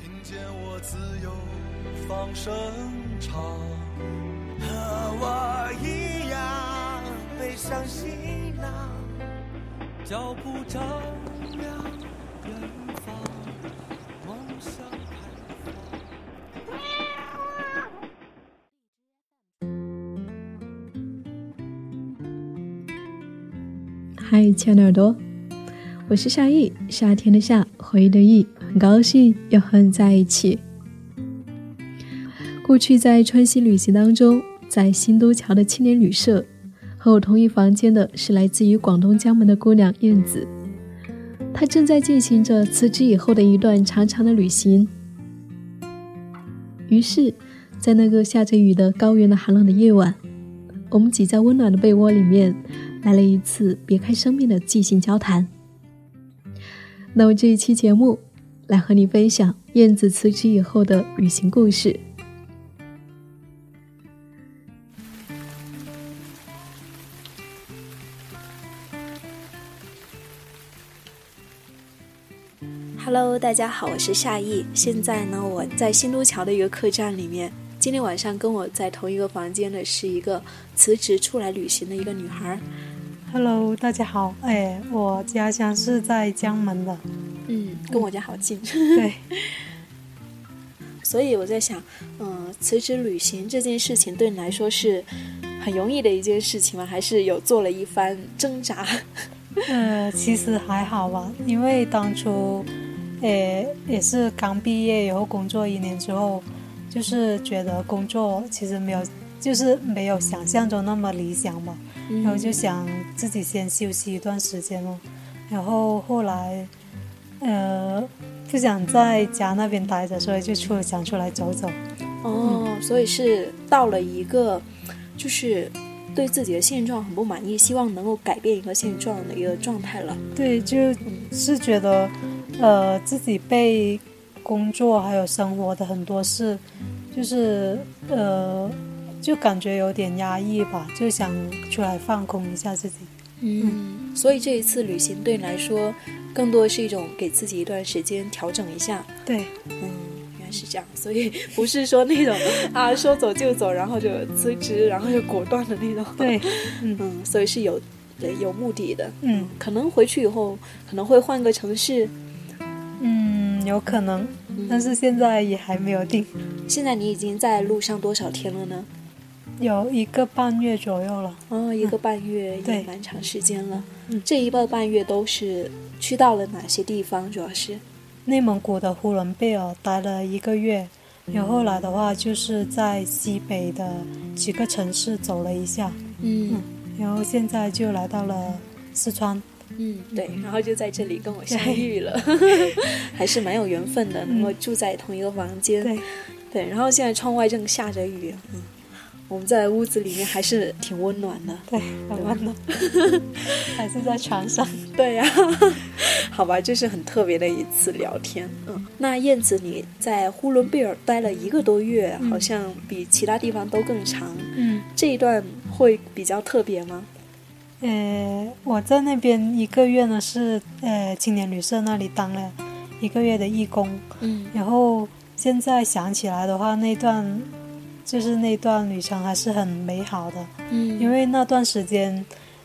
听见我自由放声唱，和我一样背上行囊，脚步丈量远方，梦想开放。嗨，亲爱的耳朵，我是夏意，夏天的夏，回忆的忆，很高兴又和你在一起。过去在川西旅行当中，在新都桥的青年旅社，和我同一房间的是来自于广东江门的姑娘燕子，她正在进行着辞职以后的一段长长的旅行。于是，在那个下着雨的高原的寒冷的夜晚，我们挤在温暖的被窝里面。来了一次别开生面的即兴交谈。那么这一期节目，来和你分享燕子辞职以后的旅行故事。Hello，大家好，我是夏意。现在呢，我在新都桥的一个客栈里面。今天晚上跟我在同一个房间的是一个辞职出来旅行的一个女孩。Hello，大家好，哎，我家乡是在江门的，嗯，跟我家好近。对，所以我在想，嗯、辞职旅行这件事情对你来说是很容易的一件事情吗？还是有做了一番挣扎？呃，其实还好吧，因为当初，诶，也是刚毕业以后工作一年之后，就是觉得工作其实没有，就是没有想象中那么理想嘛，然后就想自己先休息一段时间咯，然后后来，呃，不想在家那边待着，所以就出想出来走走。哦，所以是到了一个就是对自己的现状很不满意，希望能够改变一个现状的一个状态了。对，就是觉得，呃，自己被工作还有生活的很多事，就是呃，就感觉有点压抑吧，就想出来放空一下自己。嗯，所以这一次旅行对你来说，更多是一种给自己一段时间调整一下。对，嗯，原来是这样，所以不是说那种啊 说走就走，然后就辞职，然后就果断的那种。对，嗯 嗯，所以是有对有目的的。嗯可能回去以后可能会换个城市。嗯，有可能，嗯但是现在也还没有定，现在你已经在路上多少天了呢？有一个半月左右了。哦，一个半月也蛮长时间了。嗯。这一个半月都是去到了哪些地方？主要是？内蒙古的呼伦贝尔待了一个月，然后后来的话就是在西北的几个城市走了一下，嗯。然后现在就来到了四川。嗯，对，然后就在这里跟我相遇了，还是蛮有缘分的，能够住在同一个房间。对，对，然后现在窗外正下着雨，嗯，我们在屋子里面还是挺温暖的。对，很温暖，还是在床上。对呀、好吧，这是很特别的一次聊天。嗯，那燕子你在呼伦贝尔待了一个多月，好像比其他地方都更长。嗯，这一段会比较特别吗？呃，我在那边一个月呢，是呃青年旅社那里当了一个月的义工，嗯然后现在想起来的话，那段就是那段旅程还是很美好的，嗯。因为那段时间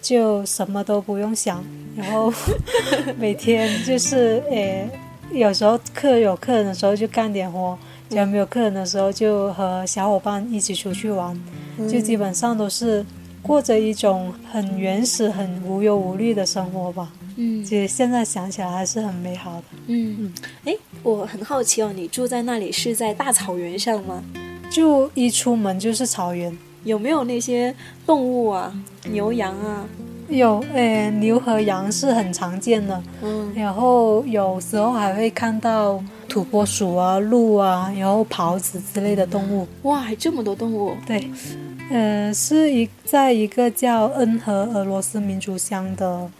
就什么都不用想，然后 每天就是诶有时候客有客人的时候就干点活，只要没有客人的时候就和小伙伴一起出去玩，就基本上都是过着一种很原始、很无忧无虑的生活吧。嗯。其实现在想起来还是很美好的。嗯，哎，我很好奇哦，你住在那里是在大草原上吗？就一出门就是草原，有没有那些动物啊，牛羊啊？有哎牛和羊是很常见的，嗯，然后有时候还会看到土拨鼠啊、鹿啊，然后狍子之类的动物。哇，还这么多动物！对，呃，是一在一个叫恩和俄罗斯民族乡的，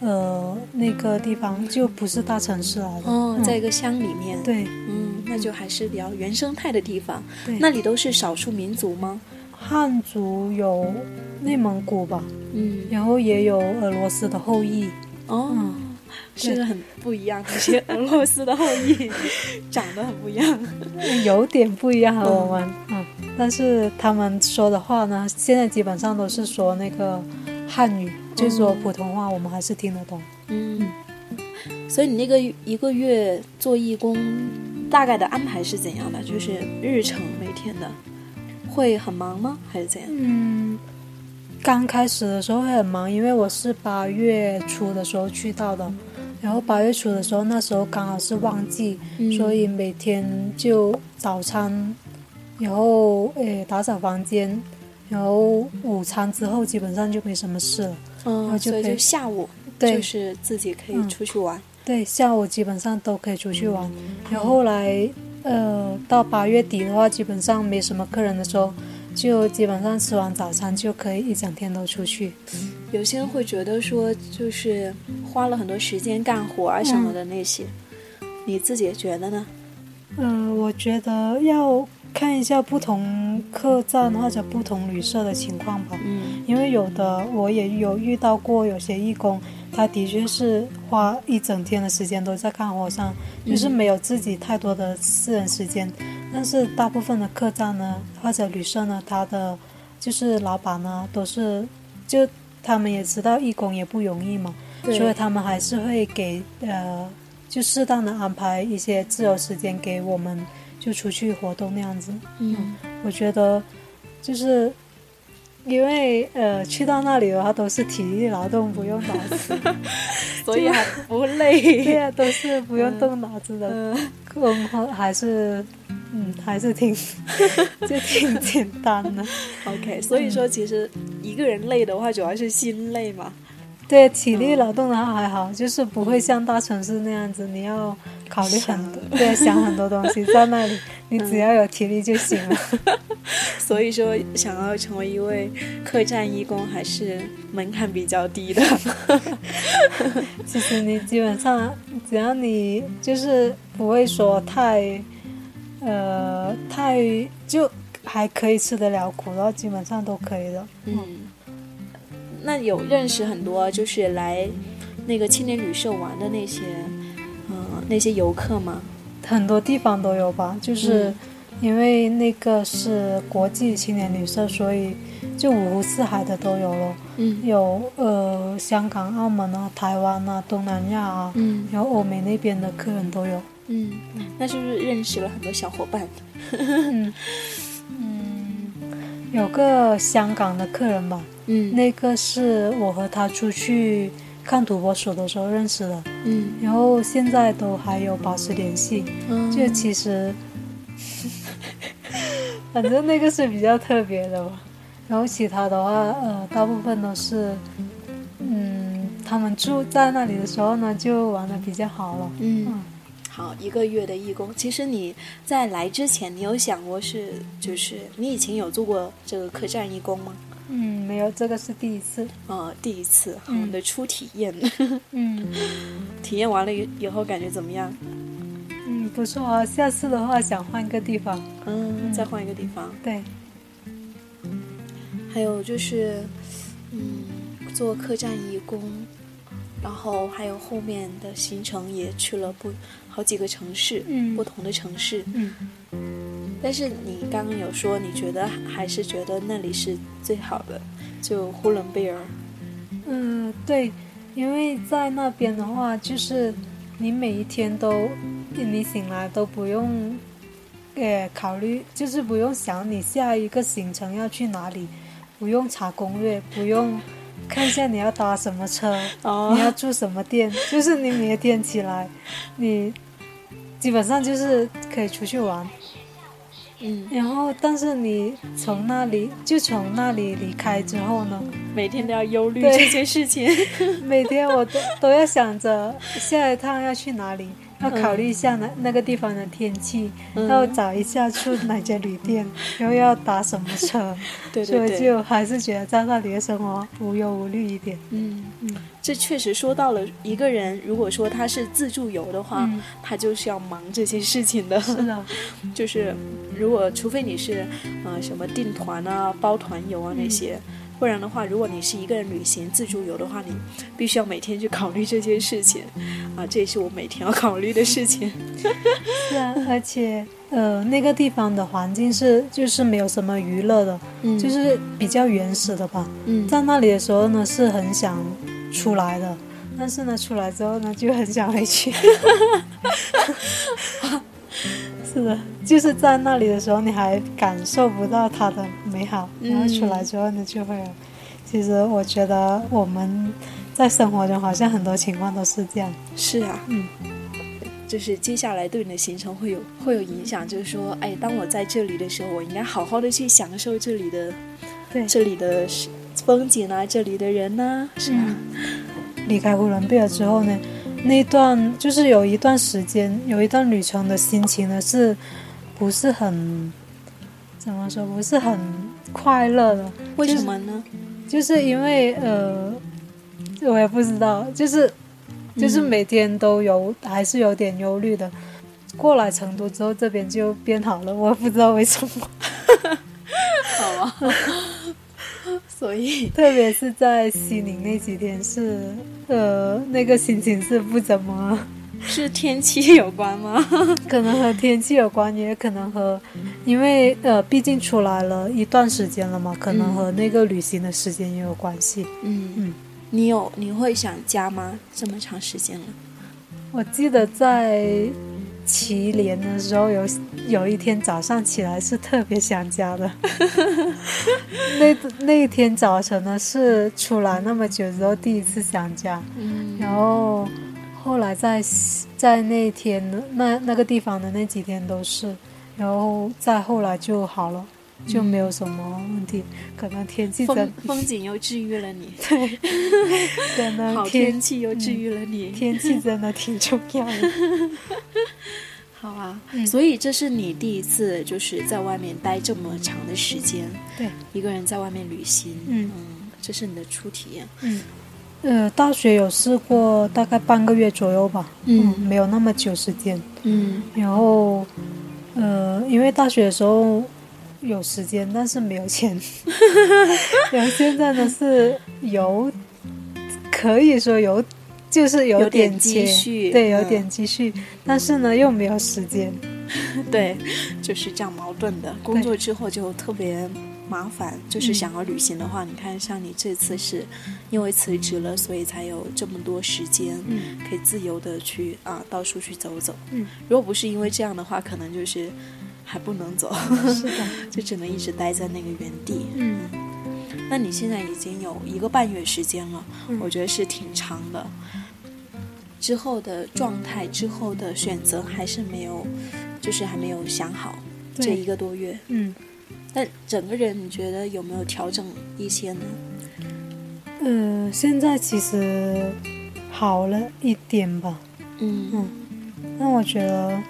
呃，那个地方就不是大城市来的。哦，嗯在一个乡里面。，对嗯，那就还是比较原生态的地方。对，那里都是少数民族吗？汉族有内蒙古吧，嗯，然后也有俄罗斯的后裔。哦，嗯是很不一样的，这些俄罗斯的后裔长得很不一样。有点不一样和我们，嗯，但是他们说的话呢，现在基本上都是说那个汉语，就是说普通话，我们还是听得懂。嗯，所以你那个一个月做义工，大概的安排是怎样的？就是日程每天的，会很忙吗？还是怎样？嗯，刚开始的时候会很忙，因为我是八月初的时候去到的，然后八月初的时候，那时候刚好是旺季，嗯所以每天就早餐，然后诶打扫房间，然后午餐之后基本上就没什么事了。嗯，所以后就可以就下午对就是自己可以嗯出去玩。对，下午基本上都可以出去玩。然后后来，呃，到八月底的话，基本上没什么客人的时候，就基本上吃完早餐就可以一整天都出去。有些人会觉得说，就是花了很多时间干活啊什么的那些，你自己觉得呢？嗯、我觉得要看一下不同客栈或者不同旅社的情况吧。嗯因为有的我也有遇到过，有些义工，他的确是花一整天的时间都在看火山，就是没有自己太多的私人时间。但是大部分的客栈呢，或者旅社呢，他的就是老板呢，都是就他们也知道义工也不容易嘛，所以他们还是会给呃，就适当的安排一些自由时间给我们，就出去活动那样子。嗯我觉得就是因为呃去到那里的话都是体力劳动，不用脑子，所以还不累。对呀、都是不用动脑子的嗯工作，还是嗯还是挺就挺简单的。OK，所以说其实一个人累的话，主要是心累嘛。对体力劳动的话还好，就是不会像大城市那样子，你要考虑很多，对，想很多东西，在那里你只要有体力就行了。所以说，想要成为一位客栈义工，还是门槛比较低的。其实你基本上只要你就是不会说太，呃，太就还可以吃得了苦，然后基本上都可以的。嗯，那有认识很多就是来那个青年旅社玩的那些，嗯、那些游客吗？很多地方都有吧，就是嗯因为那个是国际青年旅社，所以就五湖四海的都有了，嗯有呃香港、澳门啊、台湾啊、东南亚啊，嗯然后欧美那边的客人都有。嗯，那是不是认识了很多小伙伴？嗯嗯，有个香港的客人吧，嗯那个是我和他出去看土拨鼠的时候认识的，嗯然后现在都还有保持联系。嗯就其实，反正那个是比较特别的吧。然后其他的话，呃，大部分都是，嗯，他们住在那里的时候呢，就玩的比较好了。嗯嗯。好，一个月的义工。其实你在来之前，你有想过是，就是你以前有做过这个客栈义工吗？嗯，没有，这个是第一次。呃，第一次，我嗯们的初体验，嗯 体验完了以以后感觉怎么样？嗯，不错啊。下次的话想换个地方。嗯，再换一个地方。对，还有就是，嗯，做客栈义工，然后还有后面的行程也去了不好几个城市，嗯不同的城市。嗯但是你刚刚有说，你觉得还是觉得那里是最好的，就呼伦贝尔。嗯，对，因为在那边的话，就是你每一天都，你醒来都不用，呃，考虑，就是不用想你下一个行程要去哪里，不用查攻略，不用看一下你要搭什么车，哦你要住什么店，就是你每天起来，你基本上就是可以出去玩。嗯，然后，但是你从那里就从那里离开之后呢，每天都要忧虑对。这件事情。每天我都都要想着下一趟要去哪里，要考虑一下那那个地方的天气，嗯。要找一下住哪家旅店，然后要打什么车，对所以就还是觉得在那里的生活无忧无虑一点。嗯嗯。这确实说到了一个人，如果说他是自助游的话，嗯。他就是要忙这些事情的。是的，就是如果除非你是呃什么订团啊、包团游啊那些，不然的话，如果你是一个人旅行自助游的话，你必须要每天去考虑这件事情啊，这也是我每天要考虑的事情。是啊，而且呃，那个地方的环境是就是没有什么娱乐的，嗯就是比较原始的吧。嗯在那里的时候呢，是很想出来的，但是呢，出来之后呢，就很想回去。是的，就是在那里的时候，你还感受不到它的美好，然后出来之后呢，就会有。其实我觉得我们在生活中好像很多情况都是这样。是啊，嗯，就是接下来对你的行程会有会有影响，就是说，哎，当我在这里的时候，我应该好好的去享受这里的对，这里的风景啊，这里的人呐、是吧？离开呼伦贝尔之后呢，那段就是有一段时间，有一段旅程的心情呢，是不是很怎么说？不是很快乐的。为什么呢？就是因为呃，我也不知道，就是就是每天都有，还是有点忧虑的。过来成都之后，这边就变好了，我也不知道为什么。好啊，所以 特别是在西宁那几天是，呃，那个心情是不怎么，是天气有关吗？可能和天气有关，也可能和，因为呃，毕竟出来了一段时间了嘛，可能和那个旅行的时间也有关系。嗯嗯，你有你会想家吗？这么长时间了，我记得在祁连的时候有有一天早上起来是特别想家的，那那一天早晨呢是出来那么久之后第一次想家，嗯。然后后来在在那天那那个地方的那几天都是，然后再后来就好了，就没有什么问题，可能天气真风风景又治愈了你，对可能好天天气又治愈了你，天气真的挺重要的。好啊。嗯。所以这是你第一次就是在外面待这么长的时间，对，一个人在外面旅行，嗯。这是你的初体验，嗯，呃，大学有试过大概半个月左右吧，嗯没有那么久时间。嗯。然后，呃，因为大学的时候有时间，但是没有钱。然后现在呢是有，可以说有，就是有有点点积蓄对，有嗯点积蓄，但是呢又没有时间。对，就是这样矛盾的。工作之后就特别麻烦，就是想要旅行的话，你看像你这次是因为辞职了，所以才有这么多时间，嗯可以自由的去啊到处去走走。嗯，如果不是因为这样的话，可能就是还不能走，是的，就只能一直待在那个原地。嗯那你现在已经有一个半月时间了，嗯我觉得是挺长的。之后的状态，之后的选择还是没有，就是还没有想好。这一个多月，嗯但整个人你觉得有没有调整一些呢？呃，现在其实好了一点吧。嗯嗯，那我觉得，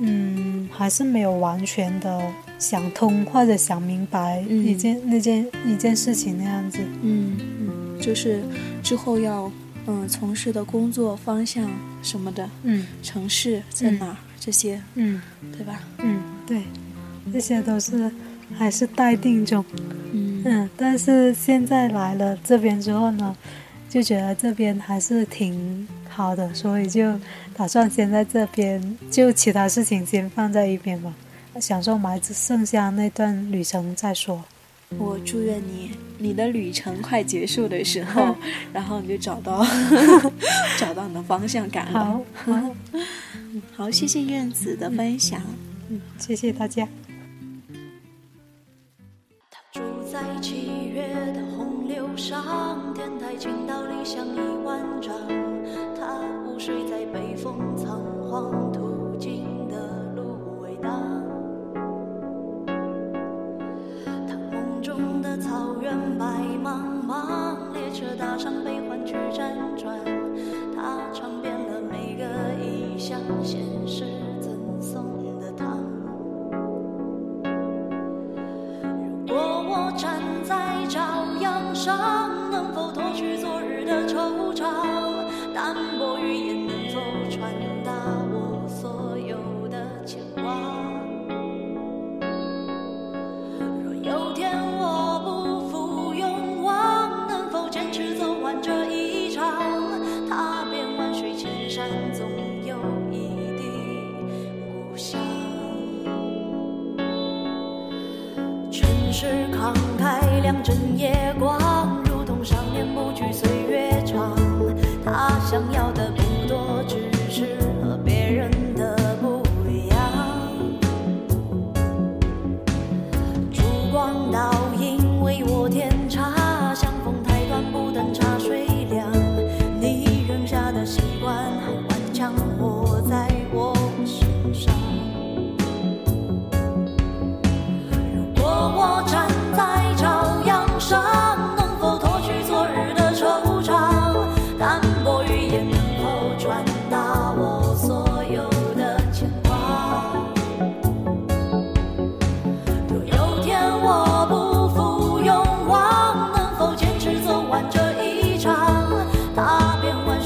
嗯，还是没有完全的想通或者想明白嗯一件、那件一件事情那样子。嗯嗯，就是之后要嗯从事的工作方向什么的，嗯城市在哪儿、这些，嗯对吧？嗯，对，这些都是还是待定中。嗯嗯，但是现在来了这边之后呢，就觉得这边还是挺好的，所以就打算先在这边，就其他事情先放在一边吧，享受埋只剩下那段旅程再说。我祝愿你，你的旅程快结束的时候，然后你就找到 找到你的方向感了。好，好，好，谢谢燕子的分享。嗯，谢谢大家。他住在七月的洪流上，天台倾倒理想一万丈。他午睡在北风仓皇途经的芦苇荡。他梦中的草原白茫茫，列车搭上悲欢去辗转。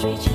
reach